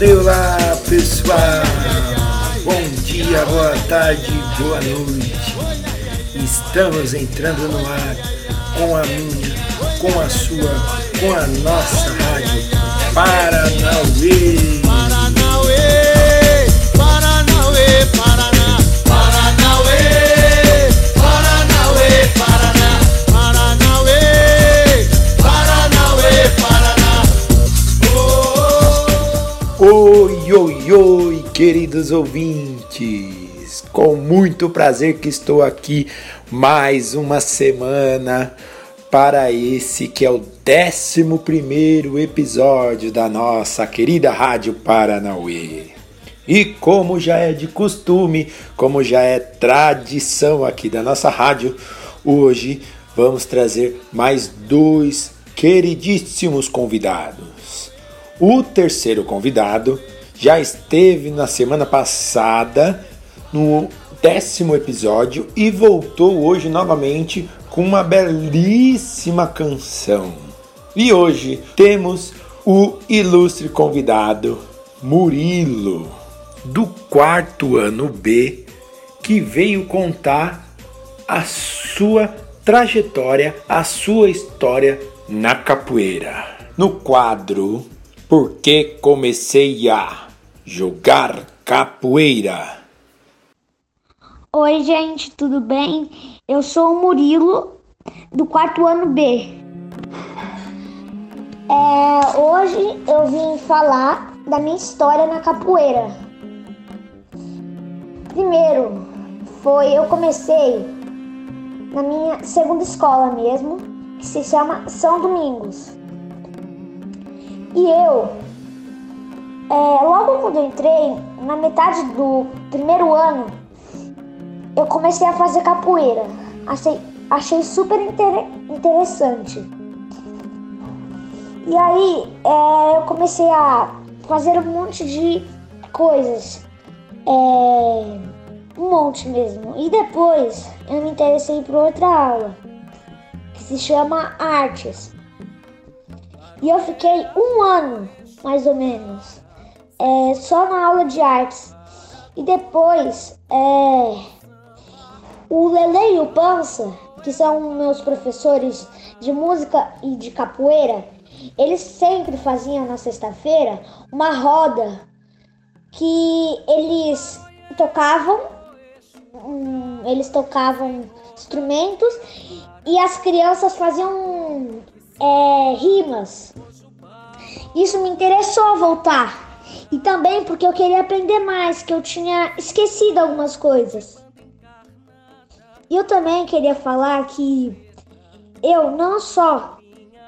Olá pessoal, bom dia, boa tarde, boa noite. Estamos entrando no ar com a minha, com a sua, com a nossa rádio Paranauê. Paranauê, Paranauê, Paranauê, queridos ouvintes! Com muito prazer que estou aqui mais uma semana para esse que é o 11 episódio da nossa querida Rádio Paranauê. E como já é de costume, como já é tradição aqui da nossa rádio, hoje vamos trazer mais dois queridíssimos convidados. O terceiro convidado já esteve na semana passada no décimo episódio e voltou hoje novamente com uma belíssima canção. E hoje temos o ilustre convidado Murilo, do quarto ano B, que veio contar a sua trajetória, a sua história na capoeira. No quadro Por que comecei a jogar capoeira? Oi, gente, tudo bem? Eu sou o Murilo, do quarto ano B. É, hoje eu vim falar da minha história na capoeira. Primeiro, foi eu comecei na minha segunda escola mesmo, que se chama São Domingos. E eu, é, logo quando eu entrei, na metade do primeiro ano, eu comecei a fazer capoeira. Achei, achei super inter, interessante. E aí é, eu comecei a fazer um monte de coisas. É, um monte mesmo. E depois eu me interessei por outra aula, que se chama Artes. E eu fiquei um ano, mais ou menos, é, só na aula de artes. E depois, é, o Lele e o Pança, que são meus professores de música e de capoeira, eles sempre faziam na sexta-feira uma roda que eles tocavam, hum, eles tocavam instrumentos e as crianças faziam é, rimas. Isso me interessou voltar. E também porque eu queria aprender mais, que eu tinha esquecido algumas coisas. E eu também queria falar que eu não só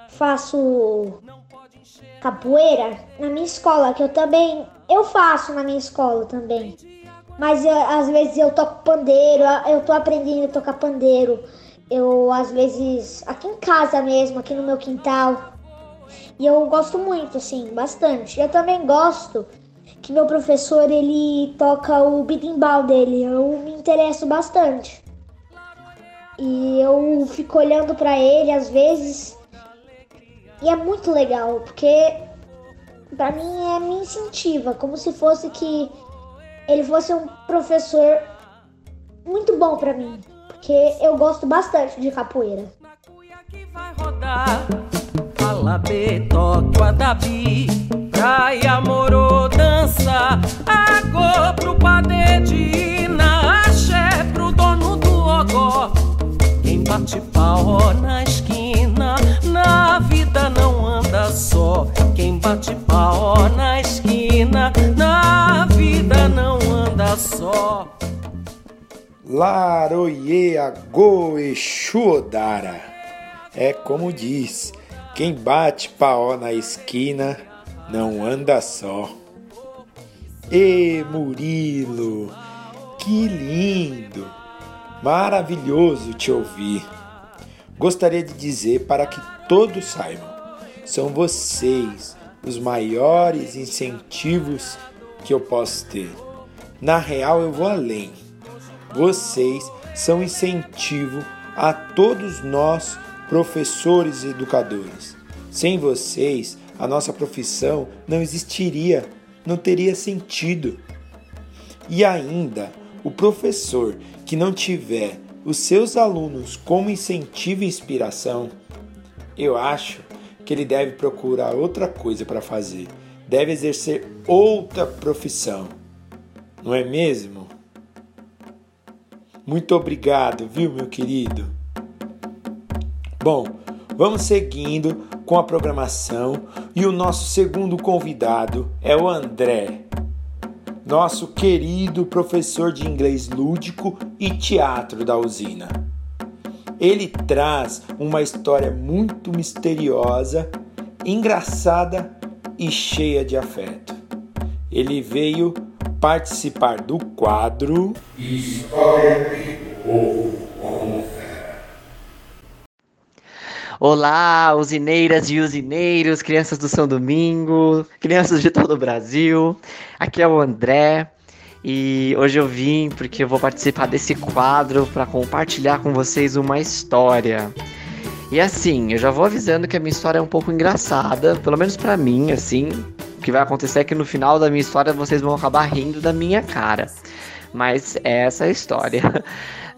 faço capoeira na minha escola, que eu também eu faço na minha escola também. Mas eu, às vezes eu toco pandeiro, eu tô aprendendo a tocar pandeiro. Eu às vezes aqui em casa mesmo, aqui no meu quintal. E eu gosto muito, assim, bastante. Eu também gosto que meu professor ele toca o berimbau dele. Eu me interesso bastante. E eu fico olhando para ele às vezes. E é muito legal, porque para mim é me incentiva, como se fosse que ele fosse um professor muito bom para mim, porque eu gosto bastante de capoeira. Que vai rodar. Fala betoque, adabi, praia, moro, dança. Agô pro padedina, axé pro dono do ogó. Quem bate pau na esquina, na vida não anda só. Quem bate pau na esquina, na vida não anda só. Laroye Agô Exu. É como diz, quem bate paó na esquina não anda só. E Murilo, que lindo, maravilhoso te ouvir. Gostaria de dizer para que todos saibam, são vocês os maiores incentivos que eu posso ter. Na real, eu vou além Vocês são incentivo a todos nós, professores e educadores. Sem vocês, a nossa profissão não existiria, não teria sentido. E ainda, o professor que não tiver os seus alunos como incentivo e inspiração, eu acho que ele deve procurar outra coisa para fazer, deve exercer outra profissão, não é mesmo? Muito obrigado, viu, meu querido? Bom, vamos seguindo com a programação e o nosso segundo convidado é o André, nosso querido professor de inglês lúdico e teatro da usina. Ele traz uma história muito misteriosa, engraçada e cheia de afeto. Ele veio participar do quadro História do Povo Olá, usineiras e usineiros, crianças do São Domingo, crianças de todo o Brasil. Aqui é o André e hoje eu vim porque eu vou participar desse quadro para compartilhar com vocês uma história. E assim, eu já vou avisando que a minha história é um pouco engraçada, pelo menos para mim, assim, o que vai acontecer é que no final da minha história vocês vão acabar rindo da minha cara. Mas é essa a história.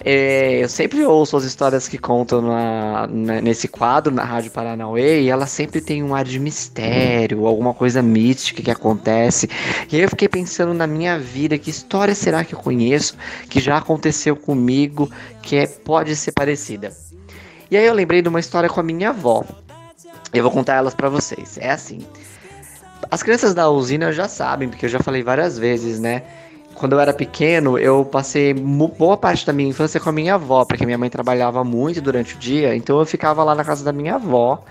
É, eu sempre ouço as histórias que contam na, na, nesse quadro na Rádio Paranauê e ela sempre tem um ar de mistério, alguma coisa mística que acontece. E aí eu fiquei pensando na minha vida, que história será que eu conheço, que já aconteceu comigo, que é, pode ser parecida. E aí eu lembrei de uma história com a minha avó. Eu vou contar elas para vocês. É assim. As crianças da usina já sabem, porque eu já falei várias vezes, né? Quando eu era pequeno, eu passei boa parte da minha infância com a minha avó, porque minha mãe trabalhava muito durante o dia, então eu ficava lá na casa da minha avó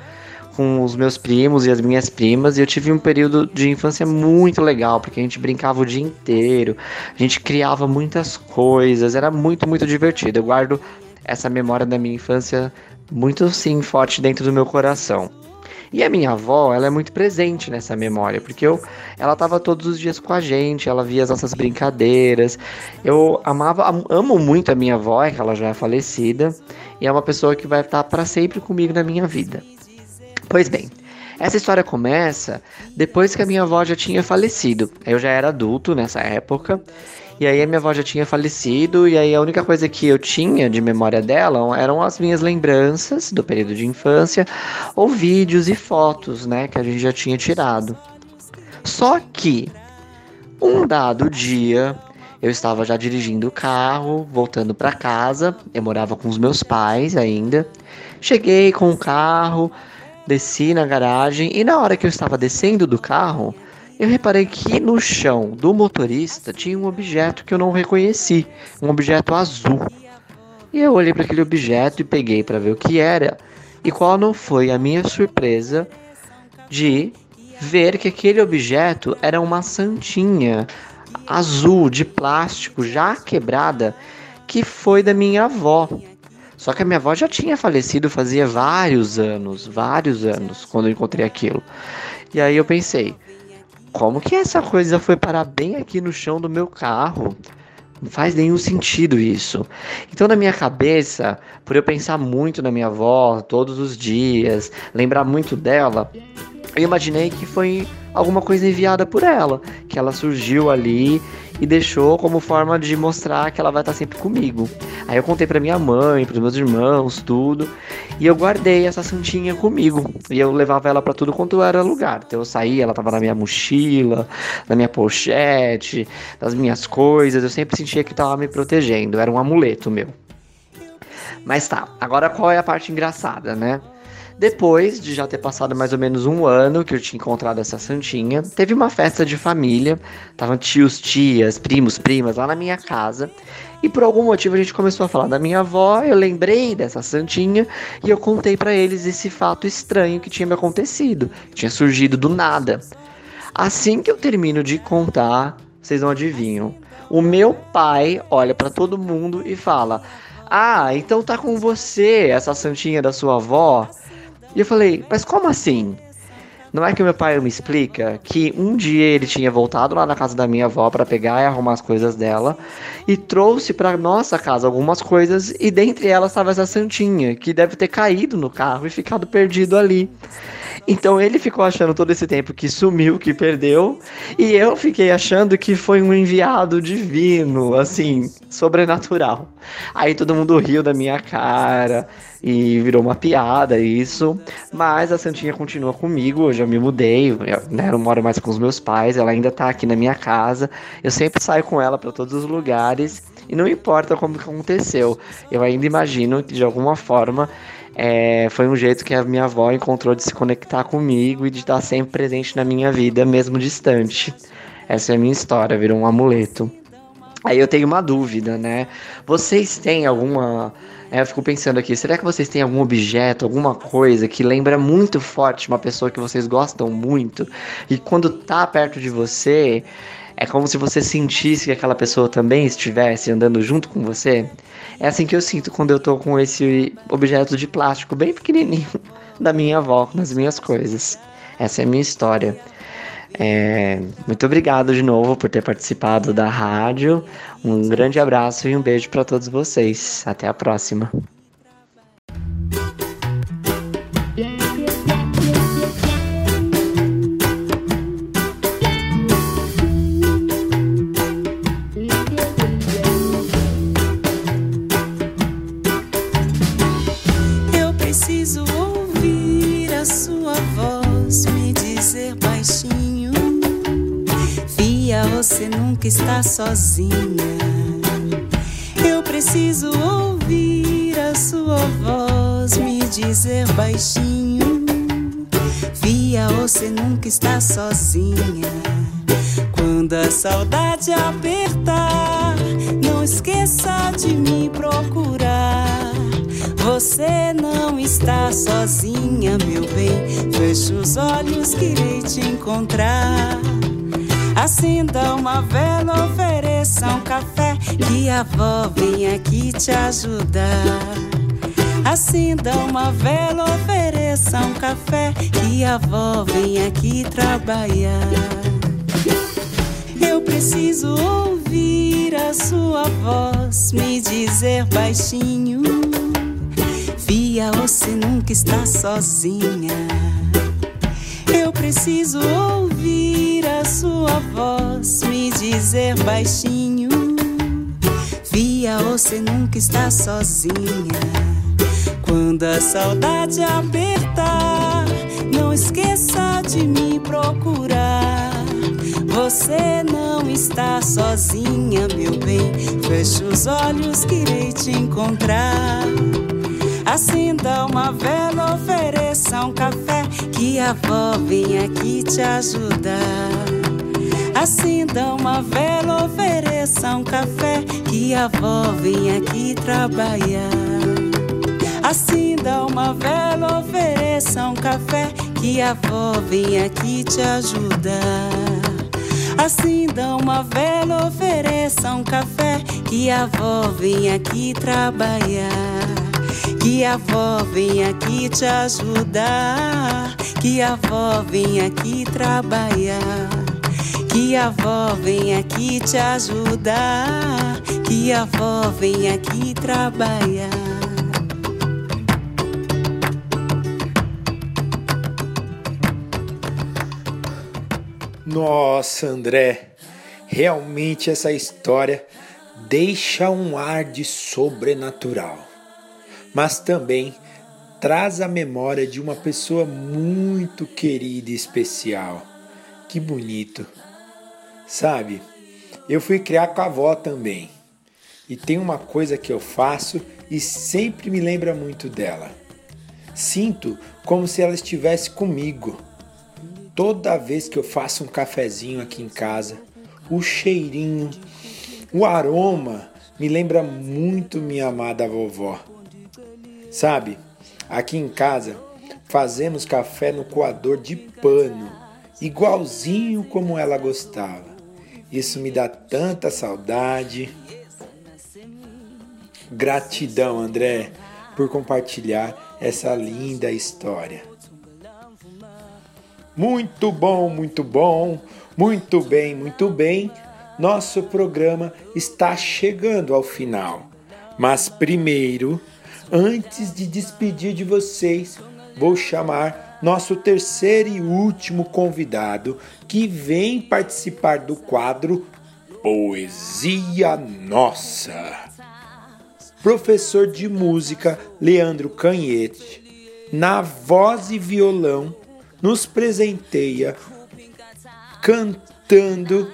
com os meus primos e as minhas primas, e eu tive um período de infância muito legal, porque a gente brincava o dia inteiro, a gente criava muitas coisas, era muito, muito divertido. Eu guardo essa memória da minha infância muito sim forte dentro do meu coração. E a minha avó, ela é muito presente nessa memória, porque eu, ela estava todos os dias com a gente, ela via as nossas brincadeiras. Eu amava, amo muito a minha avó, é que ela já é falecida, e é uma pessoa que vai estar para sempre comigo na minha vida. Pois bem, essa história começa depois que a minha avó já tinha falecido. Eu já era adulto nessa época e aí a minha avó já tinha falecido, e aí a única coisa que eu tinha de memória dela eram as minhas lembranças do período de infância, ou vídeos e fotos, né, que a gente já tinha tirado. Só que um dado dia eu estava já dirigindo o carro, voltando para casa. Eu morava com os meus pais ainda. Cheguei com o carro, desci na garagem e na hora que eu estava descendo do carro, eu reparei que no chão do motorista tinha um objeto que eu não reconheci, um objeto azul. E eu olhei para aquele objeto e peguei para ver o que era. E qual não foi a minha surpresa de ver que aquele objeto era uma santinha azul de plástico já quebrada que foi da minha avó. Só que a minha avó já tinha falecido fazia vários anos, vários anos, quando eu encontrei aquilo. E aí eu pensei, como que essa coisa foi parar bem aqui no chão do meu carro? Não faz nenhum sentido isso. Então, na minha cabeça, por eu pensar muito na minha avó todos os dias, lembrar muito dela, eu imaginei que foi alguma coisa enviada por ela, que ela surgiu ali e deixou como forma de mostrar que ela vai estar sempre comigo. Aí eu contei para minha mãe, para meus irmãos, tudo, e eu guardei essa santinha comigo. E eu levava ela para tudo quanto era lugar. Então eu saía, ela tava na minha mochila, na minha pochete, nas minhas coisas. Eu sempre sentia que tava me protegendo, era um amuleto meu. Mas tá, agora qual é a parte engraçada, né? Depois de já ter passado mais ou menos um ano que eu tinha encontrado essa santinha, teve uma festa de família, estavam tios, tias, primos, primas lá na minha casa. E por algum motivo a gente começou a falar da minha avó, eu lembrei dessa santinha e eu contei para eles esse fato estranho que tinha me acontecido, que tinha surgido do nada. Assim que eu termino de contar, vocês não adivinham. O meu pai olha para todo mundo e fala: "Ah, então tá com você essa santinha da sua avó?" E eu falei, mas como assim? Não é que meu pai me explica que um dia ele tinha voltado lá na casa da minha avó para pegar e arrumar as coisas dela e trouxe para nossa casa algumas coisas e dentre elas estava essa santinha que deve ter caído no carro e ficado perdido ali. Então ele ficou achando todo esse tempo que sumiu, que perdeu, e eu fiquei achando que foi um enviado divino, assim, sobrenatural. Aí todo mundo riu da minha cara e virou uma piada isso, mas a Santinha continua comigo, eu já me mudei, eu né, não moro mais com os meus pais, ela ainda tá aqui na minha casa. Eu sempre saio com ela para todos os lugares e não importa como aconteceu. Eu ainda imagino que de alguma forma é, foi um jeito que a minha avó encontrou de se conectar comigo e de estar sempre presente na minha vida, mesmo distante. Essa é a minha história, virou um amuleto. Aí eu tenho uma dúvida, né? Vocês têm alguma. Eu fico pensando aqui, será que vocês têm algum objeto, alguma coisa que lembra muito forte uma pessoa que vocês gostam muito e quando tá perto de você, é como se você sentisse que aquela pessoa também estivesse andando junto com você? É assim que eu sinto quando eu tô com esse objeto de plástico bem pequenininho da minha avó nas minhas coisas. Essa é a minha história. É, muito obrigado de novo por ter participado da rádio. Um grande abraço e um beijo para todos vocês. Até a próxima. Sozinha. Eu preciso ouvir a sua voz me dizer baixinho. Via, você nunca está sozinha. Quando a saudade apertar, não esqueça de me procurar. Você não está sozinha, meu bem. Feche os olhos que irei te encontrar. Acenda uma vela, ofereça um café. Que a avó vem aqui te ajudar. Acenda uma vela, ofereça um café. Que a avó vem aqui trabalhar. Eu preciso ouvir a sua voz me dizer baixinho. Via, você nunca está sozinha. Eu preciso ouvir sua voz me dizer baixinho. Via, você nunca está sozinha. Quando a saudade apertar, não esqueça de me procurar. Você não está sozinha, meu bem. Feche os olhos que irei te encontrar. Acenda uma vela, ofereça um café, que a avó vem aqui te ajudar. Acenda uma vela, ofereça um café, que a avó vem aqui trabalhar. Acenda uma vela, ofereça um café, que a avó vem aqui te ajudar. Acenda uma vela, ofereça um café, que a avó vem aqui trabalhar. Que a avó vem aqui te ajudar. Que a avó vem aqui trabalhar. Que a avó vem aqui te ajudar. Que a avó vem aqui trabalhar. Nossa, André, realmente essa história deixa um ar de sobrenatural mas também traz a memória de uma pessoa muito querida e especial. Que bonito. Sabe, eu fui criar com a avó também. E tem uma coisa que eu faço e sempre me lembra muito dela. Sinto como se ela estivesse comigo. Toda vez que eu faço um cafezinho aqui em casa, o cheirinho, o aroma me lembra muito minha amada vovó. Sabe, aqui em casa fazemos café no coador de pano, igualzinho como ela gostava. Isso me dá tanta saudade. Gratidão, André, por compartilhar essa linda história. Muito bom, muito bom, muito bem, muito bem. Nosso programa está chegando ao final. Mas primeiro, antes de despedir de vocês, vou chamar nosso terceiro e último convidado que vem participar do quadro Poesia Nossa. Professor de música Leandro Canhete, na voz e violão, nos presenteia cantando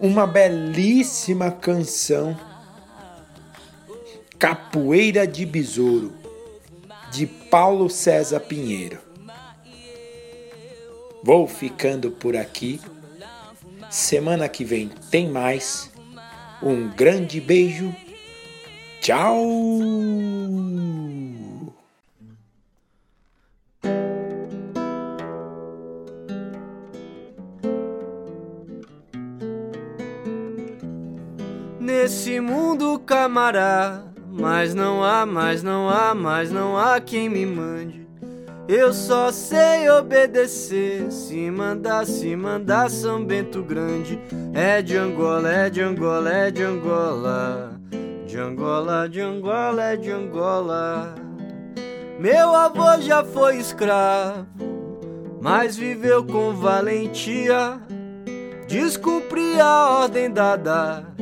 uma belíssima canção Capoeira de Besouro de Paulo César Pinheiro. Vou ficando por aqui. Semana que vem tem mais. Um grande beijo. Tchau! Nesse mundo, camará, mas não há, mas não há, mas não há quem me mande. Eu só sei obedecer. Se mandar, se mandar São Bento Grande. É de Angola, é de Angola, é de Angola. De Angola, de Angola, é de Angola. Meu avô já foi escravo, mas viveu com valentia. Descumpria a ordem dada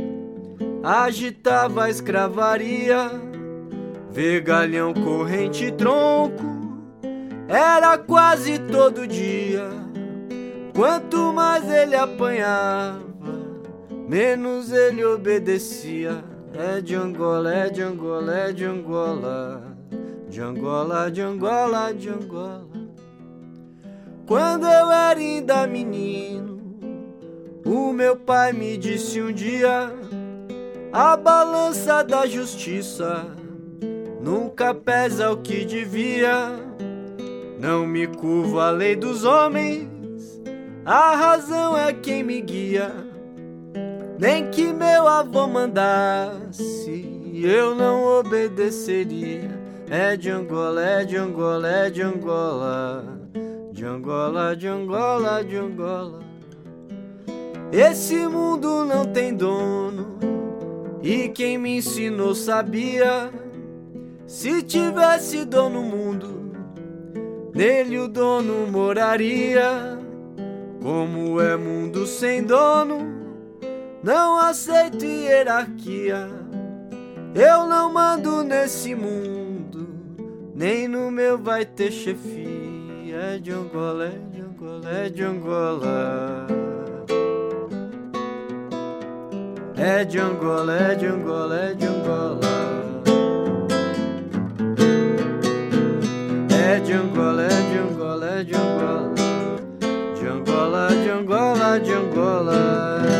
agitava a escravaria, vergalhão, corrente tronco, era quase todo dia. Quanto mais ele apanhava, menos ele obedecia. É de Angola, é de Angola, é de Angola, de Angola, de Angola, de Angola. Quando eu era ainda menino, o meu pai me disse um dia a balança da justiça nunca pesa o que devia. Não me curvo à lei dos homens, a razão é quem me guia. Nem que meu avô mandasse, eu não obedeceria. É de Angola, é de Angola, é de Angola. De Angola, de Angola, de Angola. Esse mundo não tem dono e quem me ensinou sabia: se tivesse dono no mundo, nele o dono moraria. Como é mundo sem dono, não aceito hierarquia. Eu não mando nesse mundo, nem no meu vai ter chefia. É de Angola, é de Angola, é de Angola. É de Angola, é de Angola, é de Angola. É de Angola, é de Angola, é de Angola. De Angola, de Angola, de Angola.